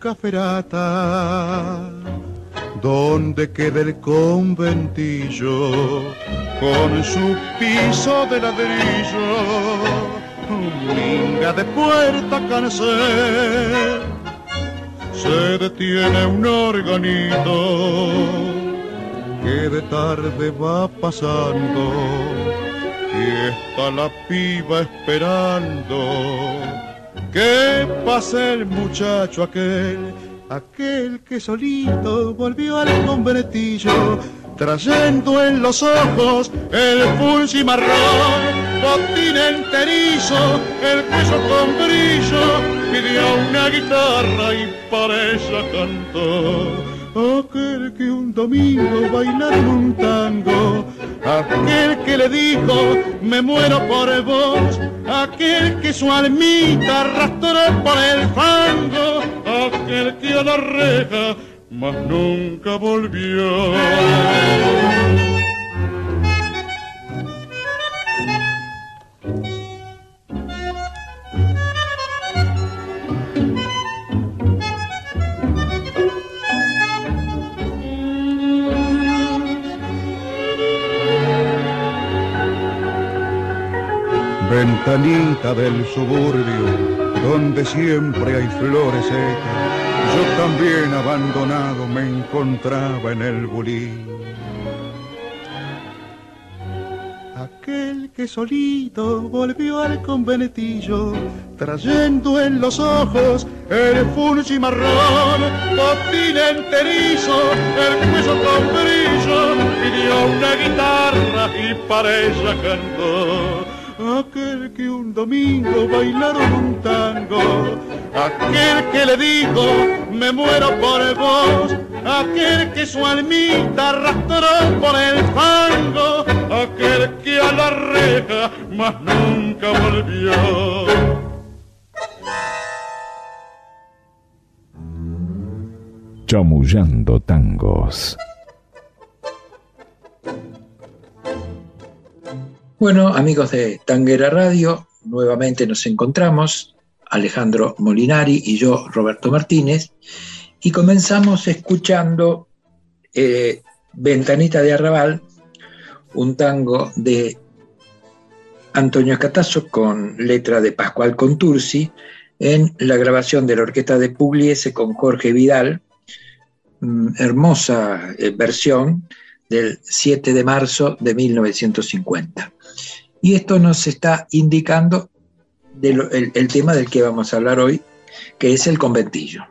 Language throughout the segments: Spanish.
Caferata, donde queda el conventillo con su piso de ladrillo, minga de puerta cansé, se detiene un organito que de tarde va pasando y está la piba esperando que pase el muchacho aquel, aquel que solito volvió al conventillo, trayendo en los ojos el pulsi marrón, botín enterizo, el queso con brillo, pidió una guitarra y para ella cantó aquel que un domingo bailaron un tango, aquel que le dijo me muero por vos, aquel que su almita arrastró por el fango, aquel que a la reja más nunca volvió. Ventanita del suburbio, donde siempre hay flores secas, yo también abandonado me encontraba en el bulí. Aquel que solito volvió al conventillo, trayendo en los ojos el fulgi marrón, botín enterizo, el cuello con brillo, pidió una guitarra y para ella cantó aquel que un domingo bailaron un tango, aquel que le dijo me muero por vos, aquel que su almita arrastró por el fango, aquel que a la reja más nunca volvió. Chamullando tangos. Bueno, amigos de Tanguera Radio, nuevamente nos encontramos, Alejandro Molinari y yo, Roberto Martínez, y comenzamos escuchando eh, Ventanita de Arrabal, un tango de Antonio Catazo con letra de Pascual Contursi, en la grabación de la orquesta de Pugliese con Jorge Vidal, mm, hermosa eh, versión del 7 de marzo de 1950. Y esto nos está indicando el, tema del que vamos a hablar hoy, que es el conventillo.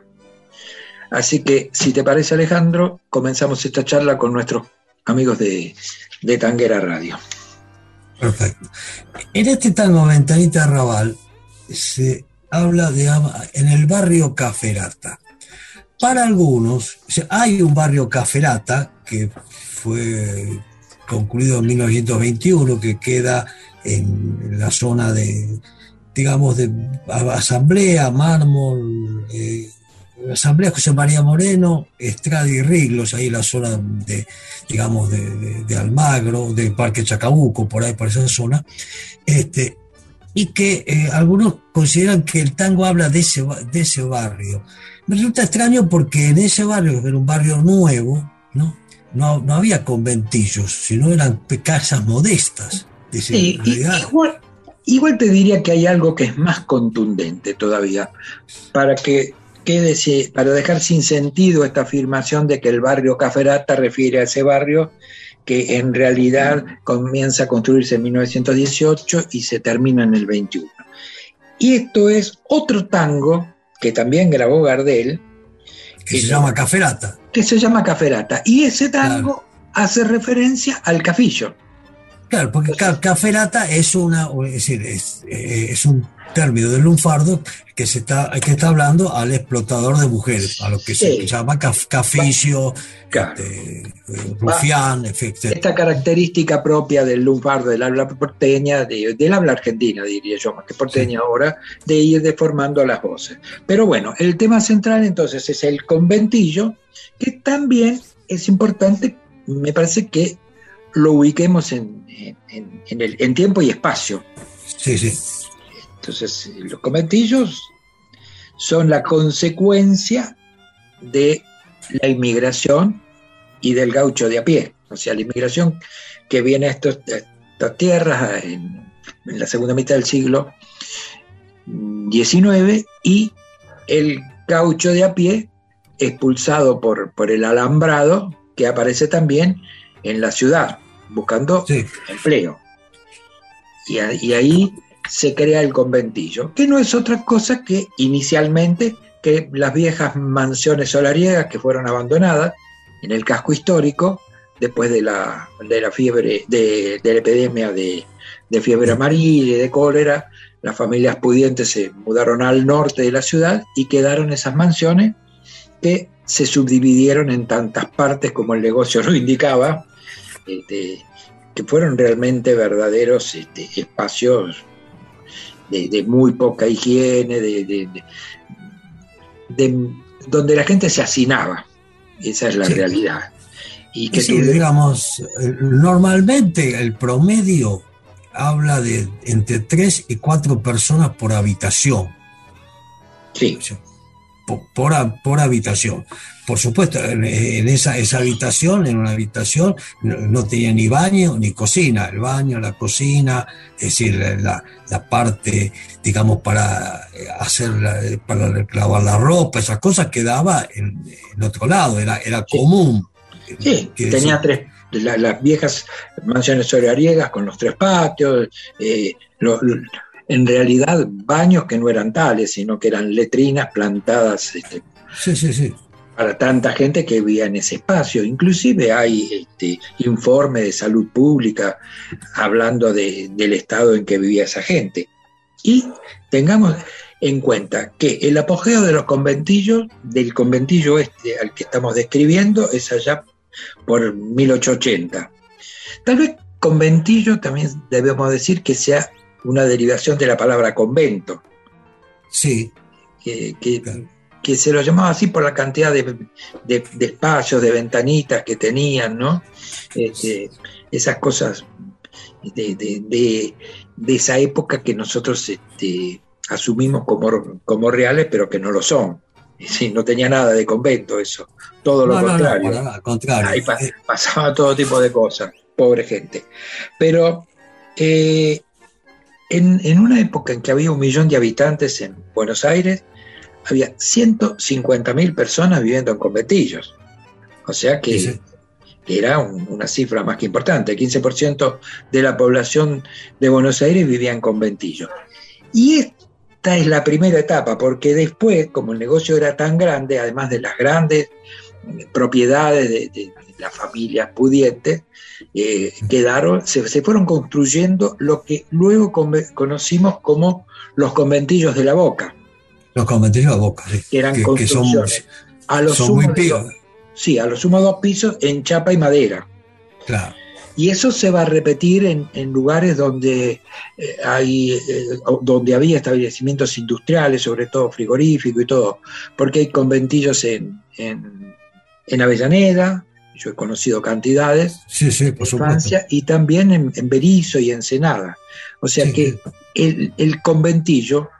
Así que, si te parece Alejandro, comenzamos esta charla con nuestros amigos de, de Tanguera Radio. Perfecto. En este tango Ventanita Raval se habla de en el barrio Caferata. Para algunos, hay un barrio Caferata que fue concluido en 1921, que queda en la zona de, digamos, de Asamblea, Mármol, eh, Asamblea José María Moreno, Estrada y Riglos, ahí la zona de, digamos, de, Almagro, de Parque Chacabuco, por ahí, por esa zona. Este, y que eh, algunos consideran que el tango habla de ese, de ese barrio. Me resulta extraño porque en ese barrio, que era un barrio nuevo, ¿no? No, no había conventillos, sino eran casas modestas. Sí, igual, igual te diría que hay algo que es más contundente todavía, para que quede, para dejar sin sentido esta afirmación de que el barrio Caferata refiere a ese barrio que en realidad comienza a construirse en 1918 y se termina en el 21. Y esto es otro tango que también grabó Gardel. Que se llama Caferata. Que se llama Caferata. Y ese tango hace referencia al cafillo. Claro, porque Caferata es una, es decir, es, eh, es un término del lunfardo que se está, que está hablando al explotador de mujeres, a lo que se llama caf, caficio, este, eh, rufián, Esta característica propia del lunfardo, del habla porteña, del habla argentina, diría yo, más que porteña ahora, de ir deformando las voces. Pero bueno, el tema central entonces es el conventillo, que también es importante, me parece que lo ubiquemos en, en, el, en tiempo y espacio. Sí, sí. Entonces, los conventillos son la consecuencia de la inmigración y del gaucho de a pie. O sea, la inmigración que viene a, estas tierras en, la segunda mitad del siglo XIX y el gaucho de a pie expulsado por, por el alambrado que aparece también en la ciudad buscando empleo. Y, y ahí se crea el conventillo, que no es otra cosa que inicialmente que las viejas mansiones solariegas que fueron abandonadas en el casco histórico después de la, de la fiebre, de, la epidemia de, fiebre amarilla y de cólera, las familias pudientes se mudaron al norte de la ciudad y quedaron esas mansiones que se subdividieron en tantas partes como el negocio lo indicaba, este, que fueron realmente verdaderos este, espacios de, muy poca higiene, de, donde la gente se hacinaba. Esa es la realidad. Y que digamos, normalmente el promedio habla de entre tres y cuatro personas por habitación. Sí por, habitación. Por supuesto, en, esa, esa, habitación, en una habitación, no, tenía ni baño ni cocina. El baño, la cocina, es decir, la, parte, digamos, para hacer, para lavar la ropa, esas cosas quedaba en, en otro lado, era, era común. Sí, tenía tres, las viejas mansiones solariega con los tres patios, eh, en realidad baños que no eran tales, sino que eran letrinas plantadas este, para tanta gente que vivía en ese espacio. Inclusive hay este, informe de salud pública hablando del estado en que vivía esa gente. Y tengamos en cuenta que el apogeo de los conventillos, del conventillo este al que estamos describiendo, es allá por 1880. Tal vez conventillo también debemos decir que sea una derivación de la palabra convento. Sí. Que, que, se lo llamaba así por la cantidad de, espacios, de ventanitas que tenían, ¿no? Este, esas cosas de, esa época que nosotros este, asumimos como, como reales, pero que no lo son. Sí, no tenía nada de convento eso, todo lo contrario. Ahí eh, pasaba todo tipo de cosas, pobre gente. Pero eh, en, una época en que había un millón de habitantes en Buenos Aires, había 150.000 personas viviendo en conventillos. O sea que era una cifra más que importante. El 15% de la población de Buenos Aires vivía en conventillos. Y esta es la primera etapa, porque después, como el negocio era tan grande, además de las grandes propiedades de, las familias pudientes, eh, quedaron, se, fueron construyendo lo que luego conocimos como los conventillos de la Boca. Los conventillos de la Boca, Que eran construcciones. a los son muy Sí, a los sumos dos pisos en chapa y madera. Claro. Y eso se va a repetir en, lugares donde, eh, hay, eh, donde había establecimientos industriales, sobre todo frigoríficos y todo, porque hay conventillos en, en, en Avellaneda, yo he conocido cantidades sí, sí, por en Francia y también en, en Berizo y Ensenada. O sea Sí, que el, el conventillo,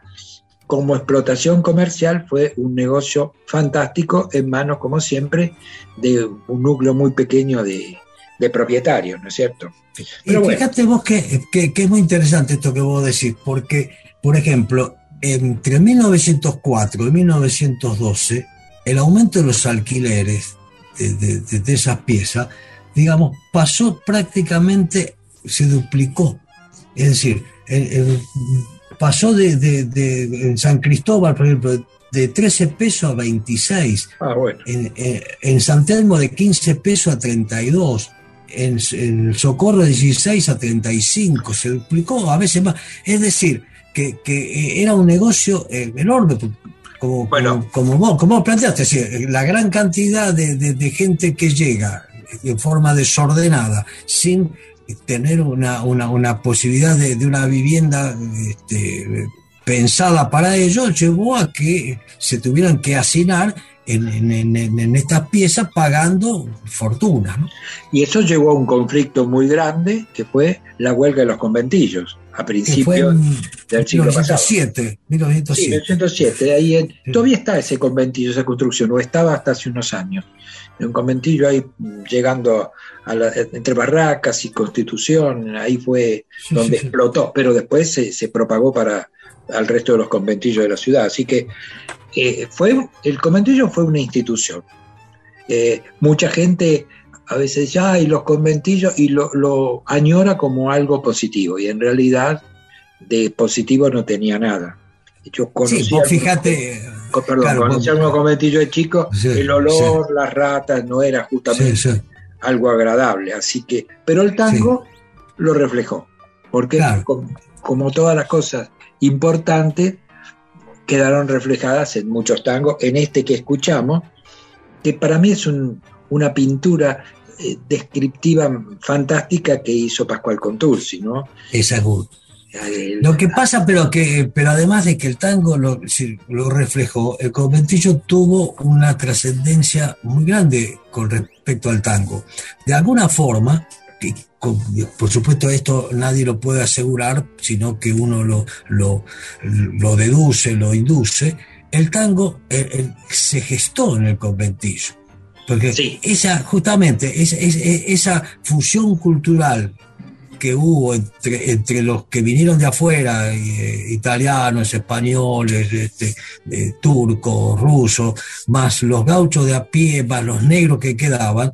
como explotación comercial, fue un negocio fantástico en manos, como siempre, de un núcleo muy pequeño de, de propietarios, ¿no es cierto? Y Pero bueno. fíjate vos que, que- que es muy interesante esto que vos decís, porque, por ejemplo, entre 1904 y 1912, el aumento de los alquileres de, de- de- esas piezas, digamos, pasó prácticamente, se duplicó. Es decir, pasó de, de- de- en San Cristóbal, por ejemplo, de 13 pesos a 26 Ah, bueno. en, en- en San Telmo de 15 pesos a 32, en, en Socorro de 16 a 35, se duplicó a veces más. Es decir, que, que era un negocio eh, enorme, como, Bueno. como, como vos, como vos planteaste, la gran cantidad de, de- de gente que llega en forma desordenada, sin tener una, una, una posibilidad de, de una vivienda este, pensada para ello, llevó a que se tuvieran que hacinar en, en- en- en estas piezas pagando fortuna. ¿no? Y eso llevó a un conflicto muy grande, que fue la huelga de los conventillos, a principios del siglo pasado. 1907. Sí, 1907. 1907. Ahí en- Sí. todavía está ese conventillo, esa construcción, o estaba hasta hace unos años. Un conventillo ahí mm, llegando a la- entre Barracas y Constitución, ahí fue Sí, donde sí. explotó, pero después se, se propagó para al resto de los conventillos de la ciudad. Así que eh, fue, el conventillo fue una institución. Eh, mucha gente a veces dice, ay, los conventillos, y lo, lo añora como algo positivo, y en realidad de positivo no tenía nada. Yo conocí Sí, fíjate. co- perdón, claro, conocí vos- algunos conventillos de chicos, Sí, el olor, las ratas, no era justamente algo agradable. Así que, pero el tango lo reflejó, porque Claro. como todas las cosas importantes quedaron reflejadas en muchos tangos, en este que escuchamos, que para mí es un- una pintura eh, descriptiva fantástica que hizo Pascual Contursi, ¿no? Exacto. El- Lo que pasa, pero que, pero además de que el tango lo, reflejó, el conventillo tuvo una trascendencia muy grande con respecto al tango. De alguna forma, que con- por supuesto esto nadie lo puede asegurar, sino que uno lo, lo, lo deduce, lo induce, el tango eh, eh, se gestó en el conventillo. Porque Sí. esa, justamente, esa, esa, fusión cultural que hubo entre, entre los que vinieron de afuera, eh, italianos, españoles, este, eh, turcos, rusos, más los gauchos de a pie, más los negros que quedaban,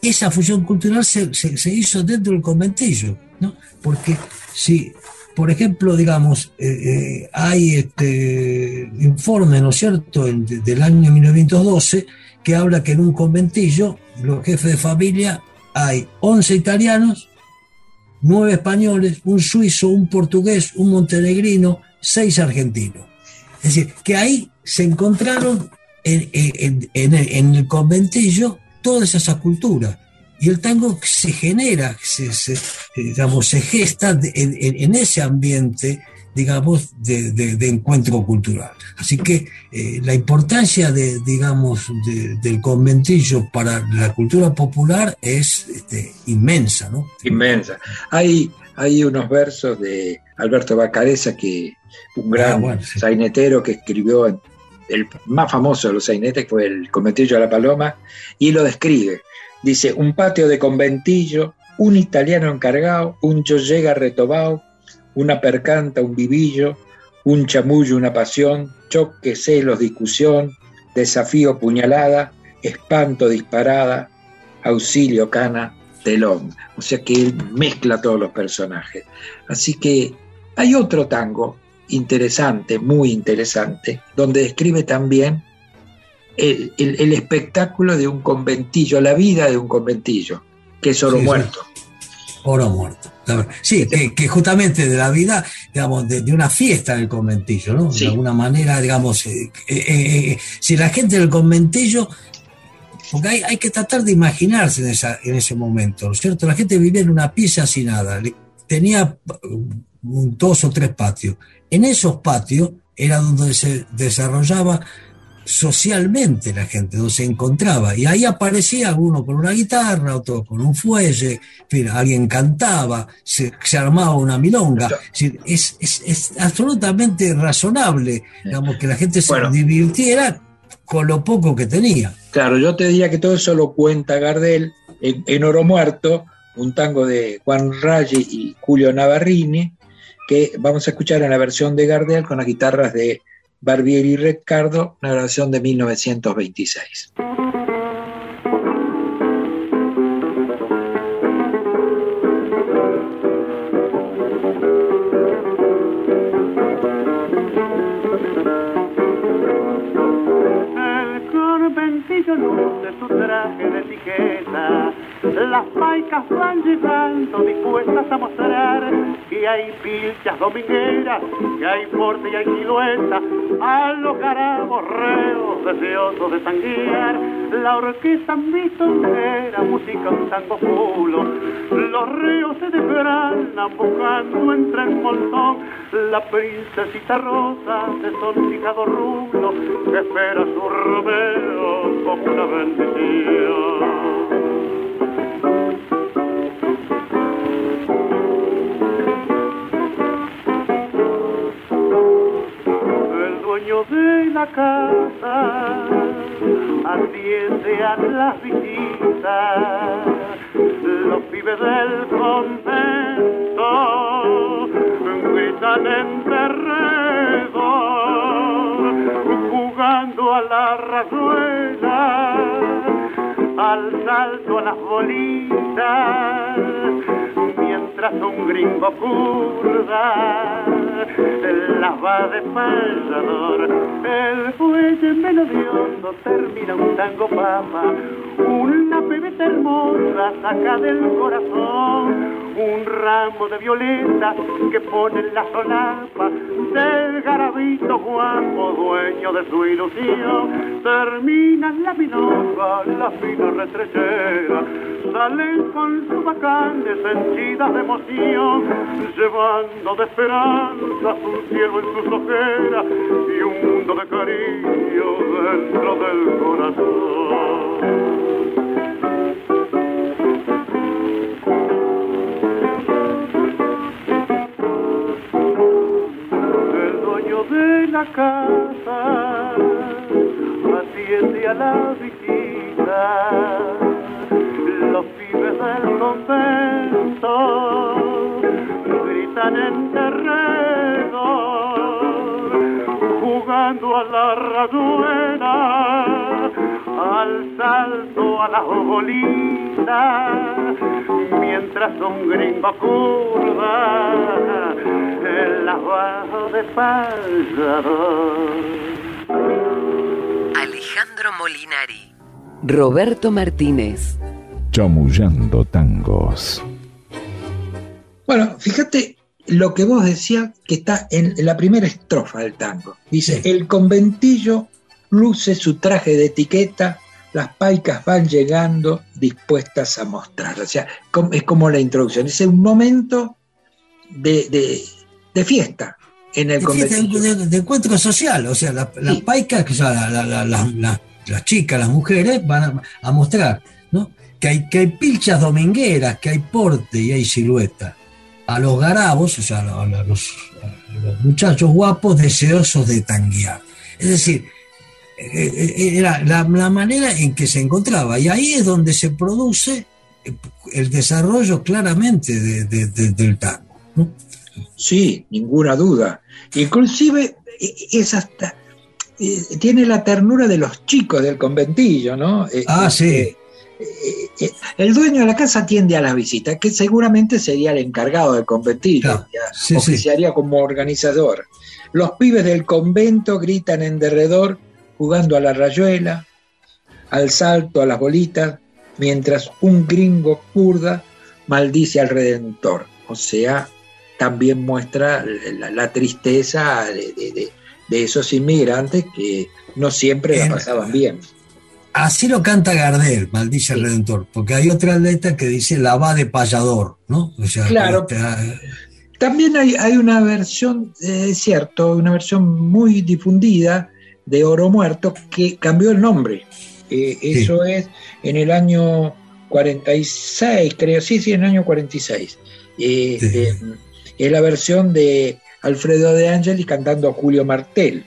esa fusión cultural se, se- se hizo dentro del conventillo, ¿no? Porque si, por ejemplo, digamos, eh, eh, hay este informe, ¿no es cierto?, del año 1912, que habla que en un conventillo, los jefes de familia, hay 11 italianos, nueve españoles, un suizo, un portugués, un montenegrino, seis argentinos. Es decir, que ahí se encontraron en, en- en el, en el conventillo todas esas culturas. Y el tango se genera, se, se, digamos, se gesta en ese ambiente, digamos, de, de- de encuentro cultural. Así que eh, la importancia de, digamos, de- del conventillo para la cultura popular es este, inmensa, ¿no? inmensa. Hay, hay unos versos de Alberto Bacareza, que un gran Ah, bueno, sí. sainetero que escribió en- el más famoso de los sainetes fue el Conventillo de la Paloma, y lo describe. Dice, un patio de conventillo, un italiano encargado, un yo llega retobao, una percanta, un vivillo, un chamullo, una pasión, choque, celos, discusión, desafío, puñalada, espanto, disparada, auxilio, cana, telón. O sea que él mezcla todos los personajes. Así que hay otro tango interesante, muy interesante, donde describe también el, el- el espectáculo de un conventillo, la vida de un conventillo, que es oro Sí, sí. Oro muerto. Sí, que, que justamente de la vida, digamos, de, de una fiesta en el conventillo, ¿no? Sí. De alguna manera, digamos, eh, eh, eh, si la gente del conventillo, porque hay, hay que tratar de imaginarse en, esa, en ese momento, ¿no es cierto? La gente vivía en una pieza sin nada, tenía un- dos o tres patios. En esos patios era donde se desarrollaba socialmente la gente, donde se encontraba. Y ahí aparecía uno con una guitarra, otro con un fuelle, alguien cantaba, se, armaba una milonga. Es, es, absolutamente razonable, digamos, que la gente se divirtiera con lo poco que tenía. Claro, yo te diría que todo eso lo cuenta Gardel en, Oro Muerto, un tango de Juan Raggi y Julio Navarrini, que vamos a escuchar en la versión de Gardel con las guitarras de Barbieri Ricardo, una grabación de 1926. las paicas van llegando dispuestas a mostrar que hay pilchas domingueras, que hay porte y hay silueta, a los reos deseosos de sanguear, la orquesta mitonera, música un tango pulo, los reos se desgranan buscando entre el montón, la princesita rosa de soncijado rulo, que espera su romero como una bendición. La casa atiende a las visitas, los pibes del convento gritan en terreno, jugando a la razuela, al salto a las bolitas, mientras un gringo curda la va de payador, el fuelle melodioso termina un tango papa, una pebeta hermosa saca del corazón un ramo de violeta que pone en la solapa del garabito guapo, dueño de su ilusión. Termina la milonga, la fina retrechera, salen con sus bacanes henchidas de emoción, llevando de esperanza un cielo en sus ojeras y un mundo de cariño dentro del corazón. de la casa atiende a la visita los pibes del convento gritan en terreno a la al salto a la bolitas mientras un gringo curva el abajo de Alejandro Molinari. Roberto Martínez. Chamullando tangos. Bueno, fíjate lo que vos decías que está en la primera estrofa del tango. Dice, el conventillo luce su traje de etiqueta, las paicas van llegando dispuestas a mostrar. O sea, es como la introducción. Es un momento de, de fiesta en el de, de, encuentro social, o sea, las paicas, que son las chicas, las mujeres, van a, mostrar ¿no? que, hay, que hay pilchas domingueras, que hay porte y hay silueta. A los garabos, o sea, a los, muchachos guapos deseosos de tanguear. Es decir, eh, eh, era la, manera en que se encontraba. Y ahí es donde se produce el desarrollo claramente del tango. ¿no? Sí, ninguna duda. Inclusive es hasta tiene la ternura de los chicos del conventillo, ¿no? Ah, sí. El dueño de la casa atiende a las visitas, que seguramente sería el encargado del conventillo, oficiaría como organizador. Los pibes del convento gritan en derredor, jugando a la rayuela, al salto, a las bolitas, mientras un gringo kurda maldice al Redentor. O sea, también muestra la, tristeza de, esos inmigrantes que no siempre la pasaban bien. Así lo canta Gardel, maldice el Redentor, porque hay otra letra que dice la va de payador, ¿no? claro. También hay, hay, una versión, es cierto, una versión muy difundida de Oro Muerto que cambió el nombre. Eh, eso es en el año 46, creo, sí, sí, en el año 46. Eh, eh, es la versión de Alfredo de Angeli cantando a Julio Martel.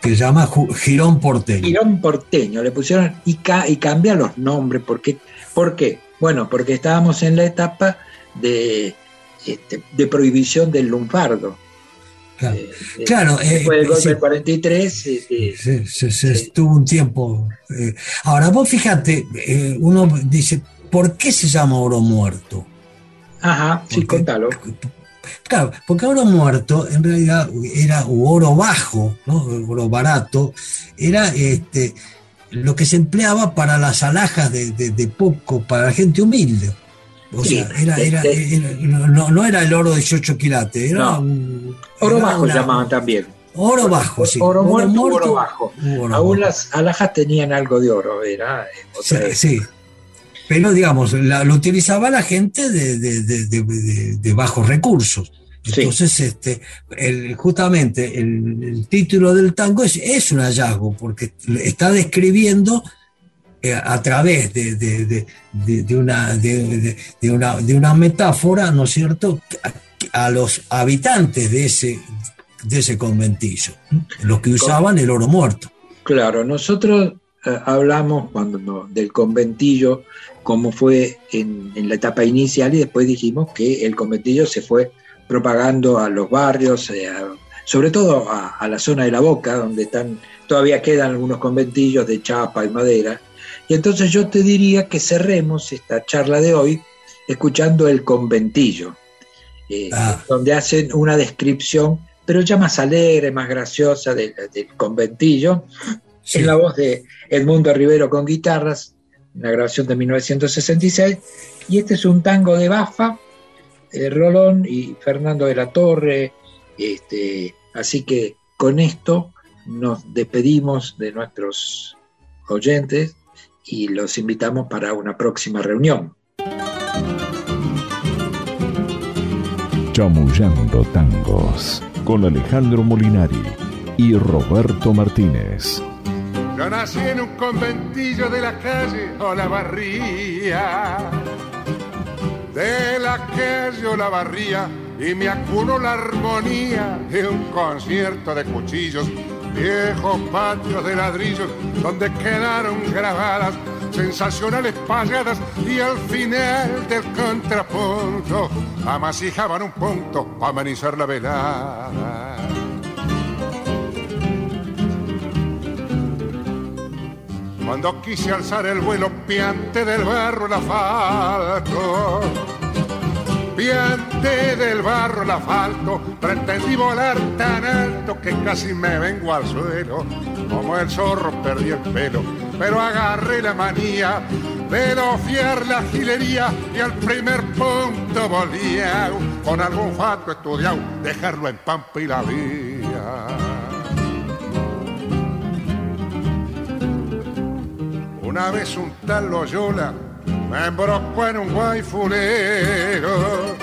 Que se llama Girón Porteño. Girón Porteño, le pusieron y, y cambia los nombres. Porque, ¿Por qué? Bueno, porque estábamos en la etapa de, este, de prohibición del lunfardo. Claro, eh, después del golpe del 43 se, estuvo un tiempo. ahora vos fíjate, uno dice, ¿por qué se llama oro muerto? Ajá, sí, contalo. Claro, porque oro muerto en realidad era oro bajo, ¿no? oro barato, era este, lo que se empleaba para las alhajas de, poco, para la gente humilde. O sea, era, no, era el oro de 18 quilates, era un, Oro bajo llamaban también. Oro bajo, sí. Oro, muerto, oro bajo. Aún las alhajas tenían algo de oro, era otra sí, pero digamos, lo utilizaba la gente de, bajos recursos. Entonces, este, justamente el, título del tango es, un hallazgo, porque está describiendo eh, a través de, una, de, una, metáfora, ¿no es cierto?, a, los habitantes de ese, de ese conventillo, los que usaban el oro muerto. Claro, nosotros hablamos cuando del conventillo como fue en, la etapa inicial y después dijimos que el conventillo se fue propagando a los barrios, eh, sobre todo a, la zona de la boca, donde están, todavía quedan algunos conventillos de chapa y madera. Y entonces yo te diría que cerremos esta charla de hoy escuchando el conventillo, eh, ah. donde hacen una descripción, pero ya más alegre, más graciosa del, conventillo, en la voz de Edmundo Rivero con guitarras, la grabación de 1966, y este es un tango de Bafa, eh, Rolón y Fernando de la Torre, este, así que con esto nos despedimos de nuestros oyentes y los invitamos para una próxima reunión. Chamullando Tangos con Alejandro Molinari y Roberto Martínez. Yo nací en un conventillo de la calle Olavarría. De la calle Olavarría y me acuno la armonía de un concierto de cuchillos, viejos patios de ladrillos donde quedaron grabadas sensacionales payadas y al final del contrapunto amasijaban un punto para amenizar la velada. Cuando quise alzar el vuelo piante del barro el asfalto, piante del barro el asfalto, pretendí volar tan alto que casi me vengo al suelo. Como el zorro perdí el pelo, pero agarré la manía de fiar la gilería y al primer punto volvía con algún fato estudiado, dejarlo en pampa y la vía. Una vez un tal Loyola me embrocó en un guayfulero.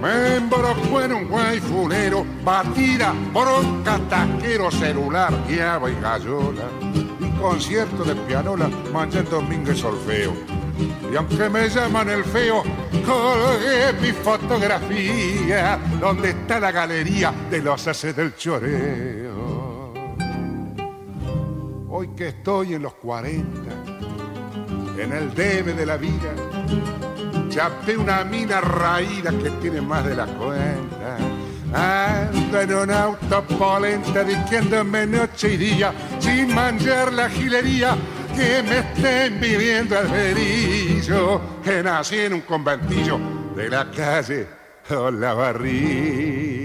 Me embrocó en un guayfulero, batida, bronca, taquero, celular, guiaba y gallola. Y concierto de pianola, domingo y solfeo. Y aunque me llaman el feo, colgué mi fotografía, donde está la galería de los haces del choreo hoy que estoy en los 40, en el debe de la vida, chapé una mina raída que tiene más de la cuenta. Ando en un auto polenta diciéndome noche y día, sin manjar la gilería, que me estén viviendo al verillo, que nací en un conventillo de la calle o la barría.